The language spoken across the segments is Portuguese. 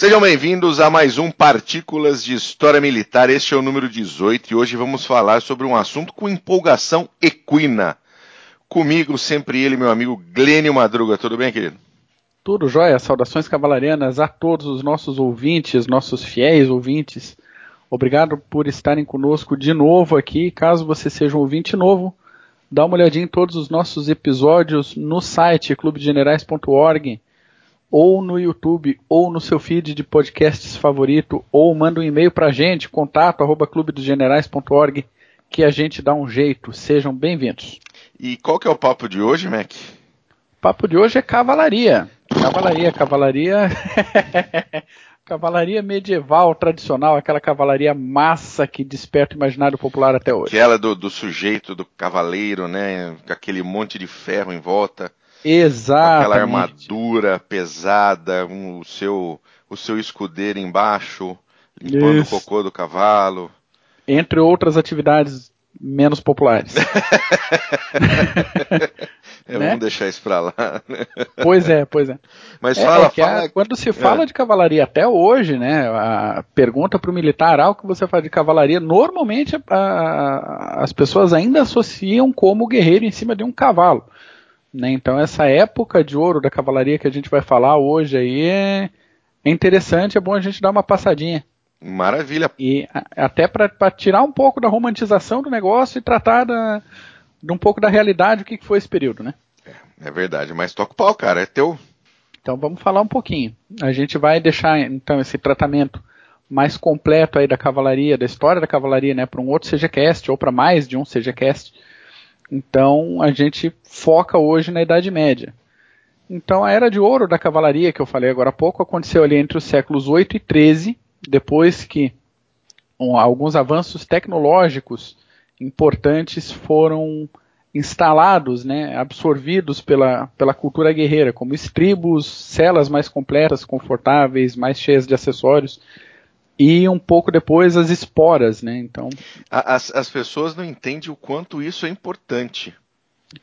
Sejam bem-vindos a mais um Partículas de História Militar. Este é o número 18 e hoje vamos falar sobre um assunto com empolgação equina. Comigo, sempre ele, meu amigo Glênio Madruga. Tudo bem, querido? Tudo jóia. Saudações cavalarianas a todos os nossos ouvintes, nossos fiéis ouvintes. Obrigado por estarem conosco de novo aqui. Caso você seja um ouvinte novo, dá uma olhadinha em todos os nossos episódios no site clubedegenerais.org ou no YouTube, ou no seu feed de podcasts favorito, ou manda um e-mail para a gente, contato arroba clubedogenerais.org, que a gente dá um jeito. Sejam bem-vindos. E qual que é o papo de hoje, Mac? O papo de hoje é cavalaria. Cavalaria, cavalaria. cavalaria medieval tradicional, aquela cavalaria massa que desperta o imaginário popular até hoje. Aquela do, do sujeito, do cavaleiro, né? Com aquele monte de ferro em volta. Exato. Aquela armadura pesada, um, o, seu, o seu escudeiro embaixo, limpando Isso. o cocô do cavalo. Entre outras atividades menos populares. é, né? Vamos deixar isso pra lá. pois é, pois é. Mas é, fala, é fala... A, quando se fala é. de cavalaria até hoje, né? A pergunta para o militar, algo que você faz de cavalaria, normalmente a, a, as pessoas ainda associam como guerreiro em cima de um cavalo. Né? Então essa época de ouro da cavalaria que a gente vai falar hoje aí é, é interessante, é bom a gente dar uma passadinha. Maravilha. E até para tirar um pouco da romantização do negócio e tratar da, de um pouco da realidade o que, que foi esse período, né? É, é verdade, mas toca o pau, cara, é teu. Então vamos falar um pouquinho. A gente vai deixar então esse tratamento mais completo aí da cavalaria, da história da cavalaria, né, para um outro CGCast ou para mais de um CGCast então a gente foca hoje na Idade Média. Então a Era de Ouro da Cavalaria, que eu falei agora há pouco, aconteceu ali entre os séculos 8 e 13, depois que um, alguns avanços tecnológicos importantes foram instalados, né, absorvidos pela, pela cultura guerreira, como estribos, celas mais completas, confortáveis, mais cheias de acessórios e um pouco depois as esporas, né? Então as, as pessoas não entendem o quanto isso é importante.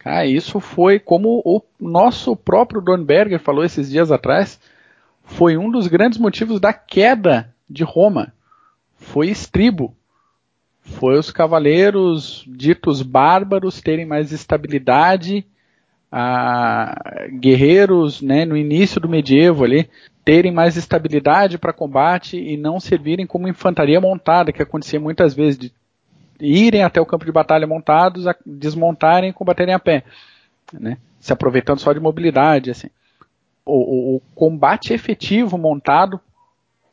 Ah, isso foi como o nosso próprio Dornberger falou esses dias atrás, foi um dos grandes motivos da queda de Roma. Foi estribo. Foi os cavaleiros ditos bárbaros terem mais estabilidade, a, guerreiros né, no início do medievo ali terem mais estabilidade para combate e não servirem como infantaria montada, que acontecia muitas vezes, de irem até o campo de batalha montados, desmontarem e combaterem a pé, né? se aproveitando só de mobilidade. Assim. O, o, o combate efetivo montado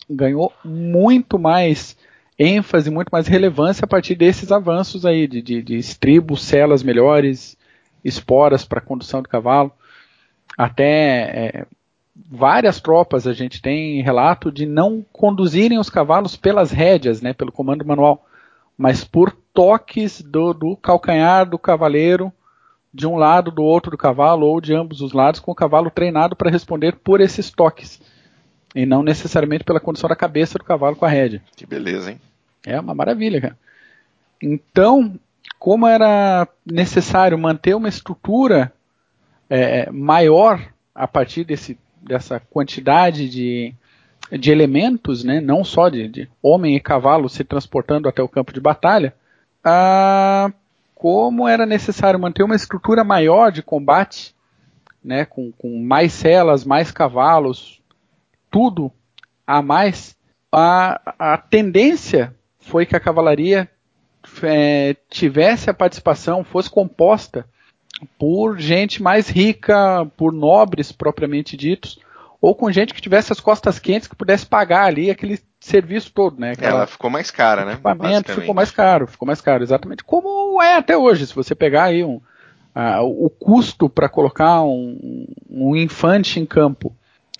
ganhou muito mais ênfase, muito mais relevância a partir desses avanços aí de, de, de estribos, celas melhores, esporas para condução do cavalo, até é, várias tropas a gente tem relato de não conduzirem os cavalos pelas rédeas, né, pelo comando manual, mas por toques do, do calcanhar do cavaleiro de um lado, do outro do cavalo ou de ambos os lados, com o cavalo treinado para responder por esses toques e não necessariamente pela condição da cabeça do cavalo com a rédea. Que beleza, hein? É uma maravilha, cara. Então, como era necessário manter uma estrutura é, maior a partir desse dessa quantidade de, de elementos, né, não só de, de, homem e cavalo se transportando até o campo de batalha, ah, como era necessário manter uma estrutura maior de combate, né, com, com mais celas, mais cavalos, tudo a mais, a, a tendência foi que a cavalaria é, tivesse a participação, fosse composta por gente mais rica, por nobres propriamente ditos, ou com gente que tivesse as costas quentes que pudesse pagar ali aquele serviço todo, né? Aquela, Ela ficou mais cara, né? Equipamento ficou mais caro, ficou mais caro, exatamente como é até hoje. Se você pegar aí um, uh, o custo para colocar um, um infante em campo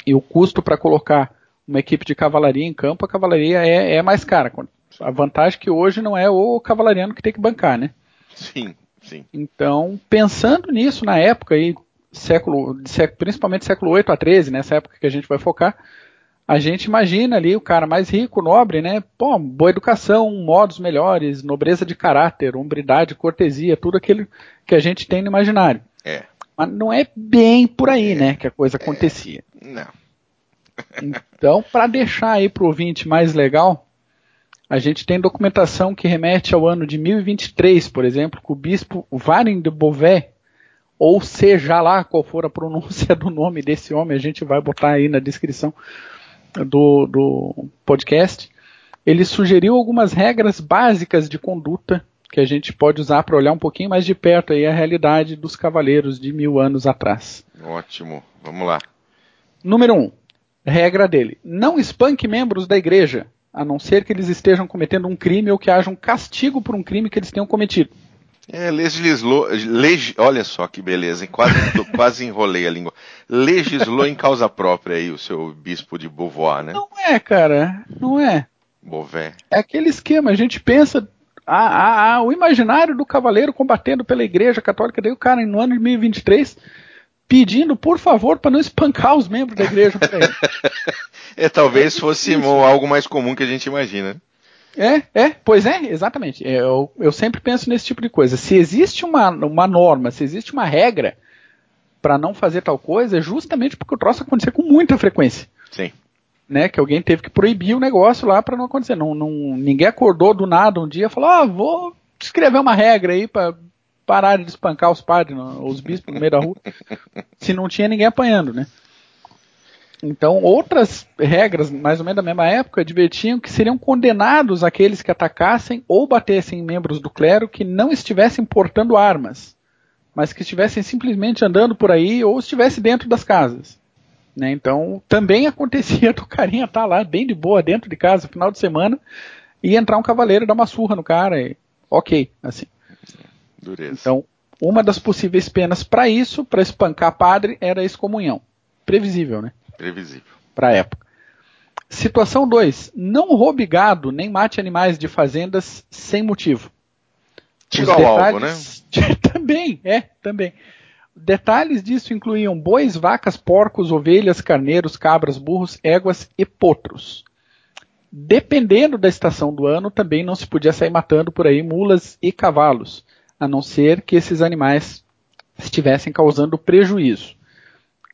e o custo para colocar uma equipe de cavalaria em campo, a cavalaria é, é mais cara. A vantagem é que hoje não é o cavalariano que tem que bancar, né? Sim. Sim. Então, pensando nisso na época aí, século, principalmente século 8 a 13, nessa época que a gente vai focar, a gente imagina ali o cara mais rico, nobre, né? Pô, boa educação, modos melhores, nobreza de caráter, hombridade, cortesia, tudo aquilo que a gente tem no imaginário. É. Mas não é bem por aí, é. né, que a coisa acontecia. É. Não. Então, para deixar aí para o ouvinte mais legal, a gente tem documentação que remete ao ano de 1023, por exemplo, que o bispo Varin de Beauvais, ou seja lá qual for a pronúncia do nome desse homem, a gente vai botar aí na descrição do, do podcast, ele sugeriu algumas regras básicas de conduta que a gente pode usar para olhar um pouquinho mais de perto aí a realidade dos cavaleiros de mil anos atrás. Ótimo, vamos lá. Número 1. Um, regra dele: não espanque membros da igreja, a não ser que eles estejam cometendo um crime ou que haja um castigo por um crime que eles tenham cometido. É, legislou, leg, olha só que beleza, quase, quase enrolei a língua. Legislou em causa própria aí o seu bispo de Beauvoir, né? Não é, cara, não é. Beauvais. É aquele esquema, a gente pensa a, a, a, o imaginário do cavaleiro combatendo pela igreja católica, daí o cara no ano de 2023 pedindo, por favor, para não espancar os membros da igreja. é, talvez é fosse algo mais comum que a gente imagina. É, é, pois é, exatamente. É, eu, eu sempre penso nesse tipo de coisa. Se existe uma, uma norma, se existe uma regra para não fazer tal coisa, é justamente porque o troço acontecer com muita frequência. Sim. Né, que alguém teve que proibir o negócio lá para não acontecer. Não, não, ninguém acordou do nada um dia e falou: ah, vou escrever uma regra aí para parar de espancar os padres, os bispos no meio da rua, se não tinha ninguém apanhando, né? Então, outras regras, mais ou menos da mesma época, advertiam que seriam condenados aqueles que atacassem ou batessem membros do clero que não estivessem portando armas, mas que estivessem simplesmente andando por aí ou estivessem dentro das casas. Né? Então, também acontecia do carinha estar tá lá bem de boa dentro de casa, final de semana, e entrar um cavaleiro e dar uma surra no cara. E, ok, assim. Dureza. Então, uma das possíveis penas para isso, para espancar padre, era a excomunhão. Previsível, né? Previsível. Para a época. Situação 2. Não roube gado nem mate animais de fazendas sem motivo. Tiro ao alvo, né? também, é, também. Detalhes disso incluíam bois, vacas, porcos, ovelhas, carneiros, cabras, burros, éguas e potros. Dependendo da estação do ano, também não se podia sair matando por aí mulas e cavalos, a não ser que esses animais estivessem causando prejuízo.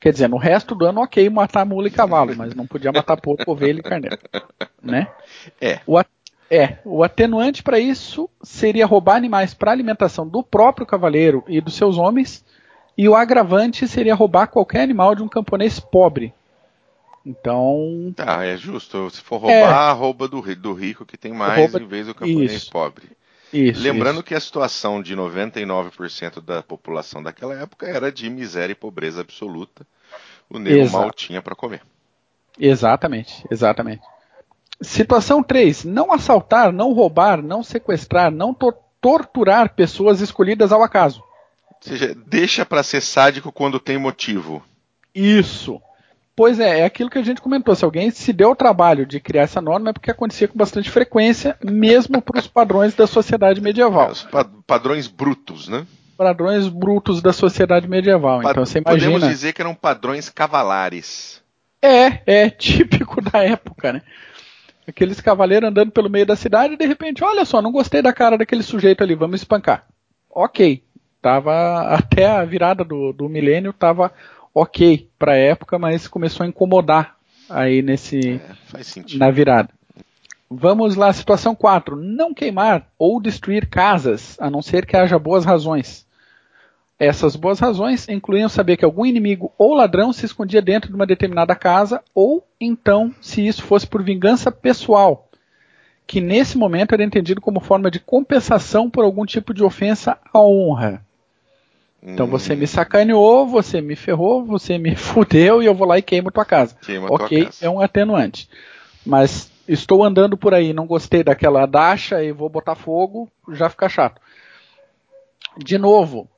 Quer dizer, no resto do ano, ok, matar mula e cavalo, mas não podia matar porco, ovelha e carneiro. Né? É. O, é, o atenuante para isso seria roubar animais para alimentação do próprio cavaleiro e dos seus homens, e o agravante seria roubar qualquer animal de um camponês pobre. Então. Tá, é justo. Se for roubar, é, rouba do, do rico que tem mais rouba, em vez do camponês isso. pobre. Isso, Lembrando isso. que a situação de 99% da população daquela época era de miséria e pobreza absoluta. O nego Exato. mal tinha para comer. Exatamente, exatamente. Situação 3. Não assaltar, não roubar, não sequestrar, não to torturar pessoas escolhidas ao acaso. Ou seja, deixa para ser sádico quando tem motivo. Isso. Pois é, é aquilo que a gente comentou. Se alguém se deu o trabalho de criar essa norma é porque acontecia com bastante frequência, mesmo para os padrões da sociedade medieval. É, os padrões brutos, né? Padrões brutos da sociedade medieval. então você imagina. Podemos dizer que eram padrões cavalares. É, é típico da época, né? Aqueles cavaleiros andando pelo meio da cidade e de repente, olha só, não gostei da cara daquele sujeito ali, vamos espancar. Ok. Tava até a virada do, do milênio, tava ok para a época, mas começou a incomodar aí nesse é, na virada. Vamos lá, situação 4. Não queimar ou destruir casas, a não ser que haja boas razões. Essas boas razões incluíam saber que algum inimigo ou ladrão se escondia dentro de uma determinada casa, ou então se isso fosse por vingança pessoal, que nesse momento era entendido como forma de compensação por algum tipo de ofensa à honra. Então hum. você me sacaneou, você me ferrou, você me fudeu e eu vou lá e queimo tua casa. Queima ok, casa. é um atenuante. Mas estou andando por aí, não gostei daquela dacha e vou botar fogo, já fica chato. De novo,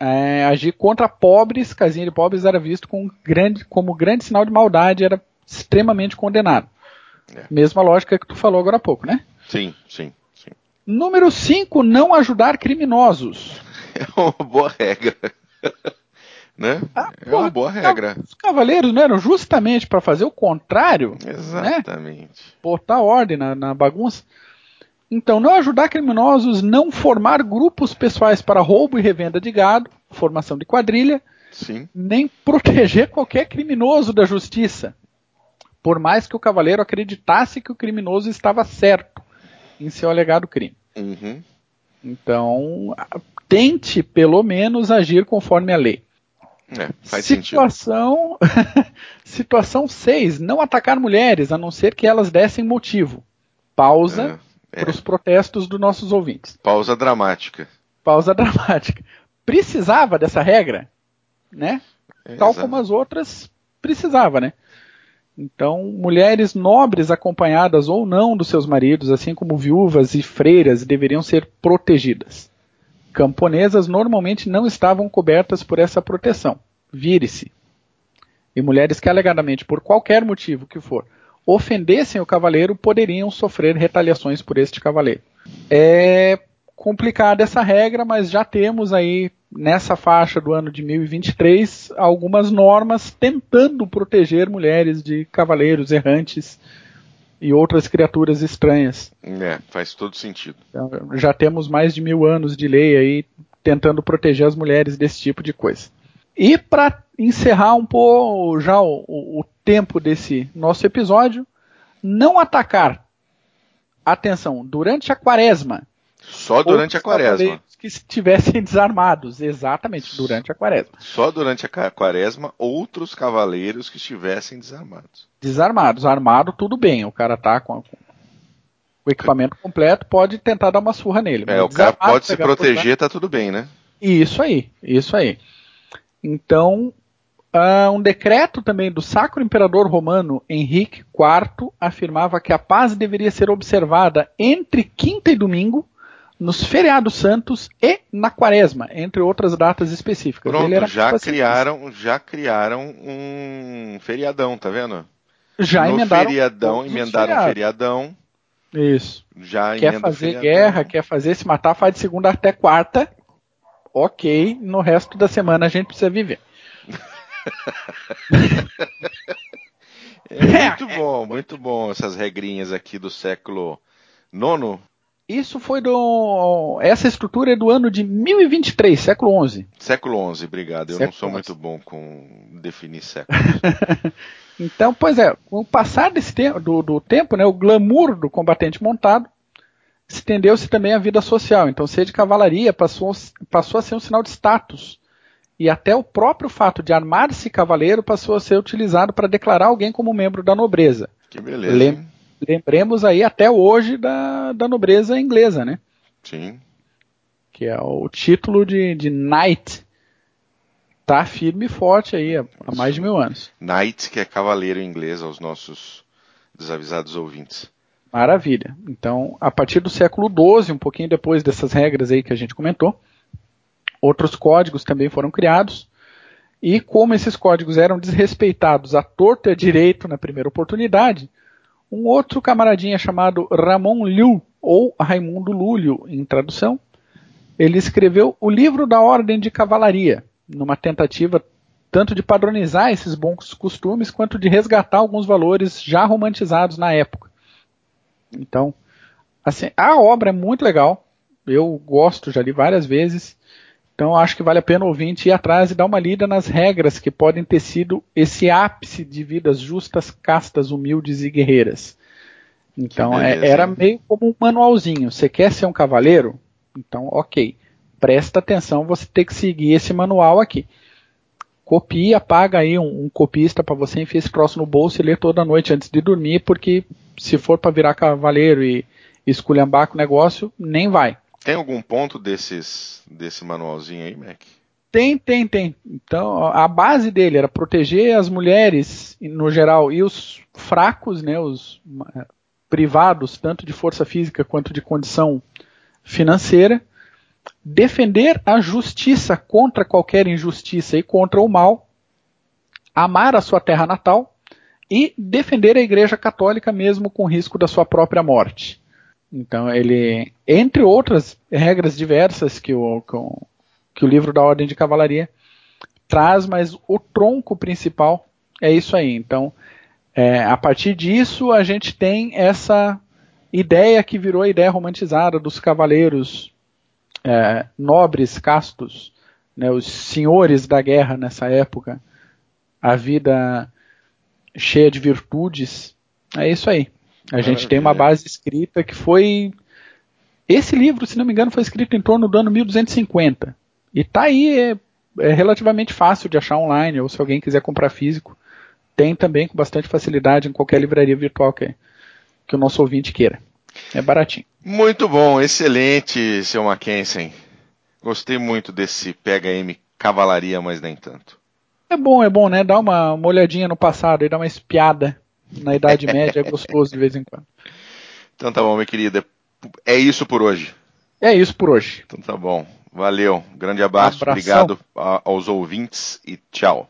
é, agir contra pobres, casinha de pobres era visto como grande, como grande sinal de maldade, era extremamente condenado. É. Mesma lógica que tu falou agora há pouco, né? Sim, sim, sim. Número 5, não ajudar criminosos. É uma boa regra. né? Ah, é uma boa regra. Os cavaleiros não eram justamente para fazer o contrário? Né? Exatamente. Né? Botar ordem na, na bagunça. Então, não ajudar criminosos, não formar grupos pessoais para roubo e revenda de gado, formação de quadrilha, Sim. nem proteger qualquer criminoso da justiça. por mais que o cavaleiro acreditasse que o criminoso estava certo em seu alegado crime. Uhum. Então, tente pelo menos agir conforme a lei. É, faz situação, situação 6. Não atacar mulheres, a não ser que elas dessem motivo. Pausa é, é. para os protestos dos nossos ouvintes. Pausa dramática. Pausa dramática. Precisava dessa regra, né? É, Tal exatamente. como as outras, precisava, né? Então, mulheres nobres acompanhadas ou não dos seus maridos, assim como viúvas e freiras, deveriam ser protegidas. Camponesas normalmente não estavam cobertas por essa proteção. Vire-se. E mulheres que alegadamente, por qualquer motivo que for, ofendessem o cavaleiro poderiam sofrer retaliações por este cavaleiro. É complicada essa regra, mas já temos aí nessa faixa do ano de 1023 algumas normas tentando proteger mulheres de cavaleiros errantes e outras criaturas estranhas. É, faz todo sentido. Então, já temos mais de mil anos de lei aí tentando proteger as mulheres desse tipo de coisa. E para encerrar um pouco já o, o, o tempo desse nosso episódio, não atacar, atenção, durante a quaresma só durante a quaresma. Que estivessem desarmados, exatamente, durante a quaresma. Só durante a quaresma, outros cavaleiros que estivessem desarmados. Desarmados, armado, tudo bem. O cara tá com, o equipamento completo, pode tentar dar uma surra nele. É, o cara pode se proteger, tá tudo bem, né? Isso aí, isso aí. Então, uh, um decreto também do Sacro Imperador Romano Henrique IV afirmava que a paz deveria ser observada entre quinta e domingo nos feriados santos e na quaresma, entre outras datas específicas. Pronto, já criaram, já criaram um feriadão, tá vendo? Já no emendaram feriadão, emendaram feriadão. Isso. Já quer fazer guerra, quer fazer se matar, faz de segunda até quarta. Ok, no resto da semana a gente precisa viver. é muito bom, muito bom essas regrinhas aqui do século nono, isso foi do. Essa estrutura é do ano de 1023, século XI. Século XI, obrigado. Eu século não sou 11. muito bom com definir séculos. então, pois é, com o passar desse tempo, do, do tempo, né, o glamour do combatente montado estendeu-se também à vida social. Então, ser de cavalaria passou, passou a ser um sinal de status. E até o próprio fato de armar-se cavaleiro passou a ser utilizado para declarar alguém como membro da nobreza. Que beleza. Lem lembremos aí até hoje da, da nobreza inglesa, né? Sim. Que é o título de, de Knight. Tá firme e forte aí há, há mais de mil anos. Knight, que é cavaleiro inglês aos nossos desavisados ouvintes. Maravilha. Então, a partir do século XII, um pouquinho depois dessas regras aí que a gente comentou, outros códigos também foram criados. E como esses códigos eram desrespeitados à torta e à direito na primeira oportunidade, um outro camaradinha chamado Ramon Liu, ou Raimundo Lúlio, em tradução, ele escreveu o livro da Ordem de Cavalaria, numa tentativa tanto de padronizar esses bons costumes quanto de resgatar alguns valores já romantizados na época. Então, assim, a obra é muito legal. Eu gosto, já li várias vezes. Então acho que vale a pena o ouvinte ir atrás e dar uma lida nas regras que podem ter sido esse ápice de vidas justas, castas, humildes e guerreiras. Então é, era meio como um manualzinho. Você quer ser um cavaleiro? Então, ok. Presta atenção, você tem que seguir esse manual aqui. Copia, paga aí um, um copista para você enfiar esse troço no bolso e ler toda noite antes de dormir, porque se for para virar cavaleiro e esculhambar com o negócio, nem vai. Tem algum ponto desses desse manualzinho aí, Mac? Tem, tem, tem. Então, a base dele era proteger as mulheres, no geral, e os fracos, né, os eh, privados, tanto de força física quanto de condição financeira, defender a justiça contra qualquer injustiça e contra o mal, amar a sua terra natal e defender a Igreja Católica mesmo com risco da sua própria morte. Então ele, entre outras regras diversas que o, que o, livro da Ordem de Cavalaria traz, mas o tronco principal é isso aí. Então, é, a partir disso a gente tem essa ideia que virou a ideia romantizada dos cavaleiros é, nobres, castos, né, os senhores da guerra nessa época, a vida cheia de virtudes. É isso aí. A Maravilha. gente tem uma base escrita que foi. Esse livro, se não me engano, foi escrito em torno do ano 1250. E tá aí, é, é relativamente fácil de achar online, ou se alguém quiser comprar físico, tem também com bastante facilidade em qualquer livraria virtual que, que o nosso ouvinte queira. É baratinho. Muito bom, excelente, seu Mackensen. Gostei muito desse Pega M Cavalaria, mas nem tanto. É bom, é bom, né? Dá uma, uma olhadinha no passado e dá uma espiada na Idade Média, é gostoso de vez em quando. Então tá bom, minha querida. É isso por hoje. É isso por hoje. Então tá bom. Valeu. Grande abraço. Abração. Obrigado aos ouvintes e tchau.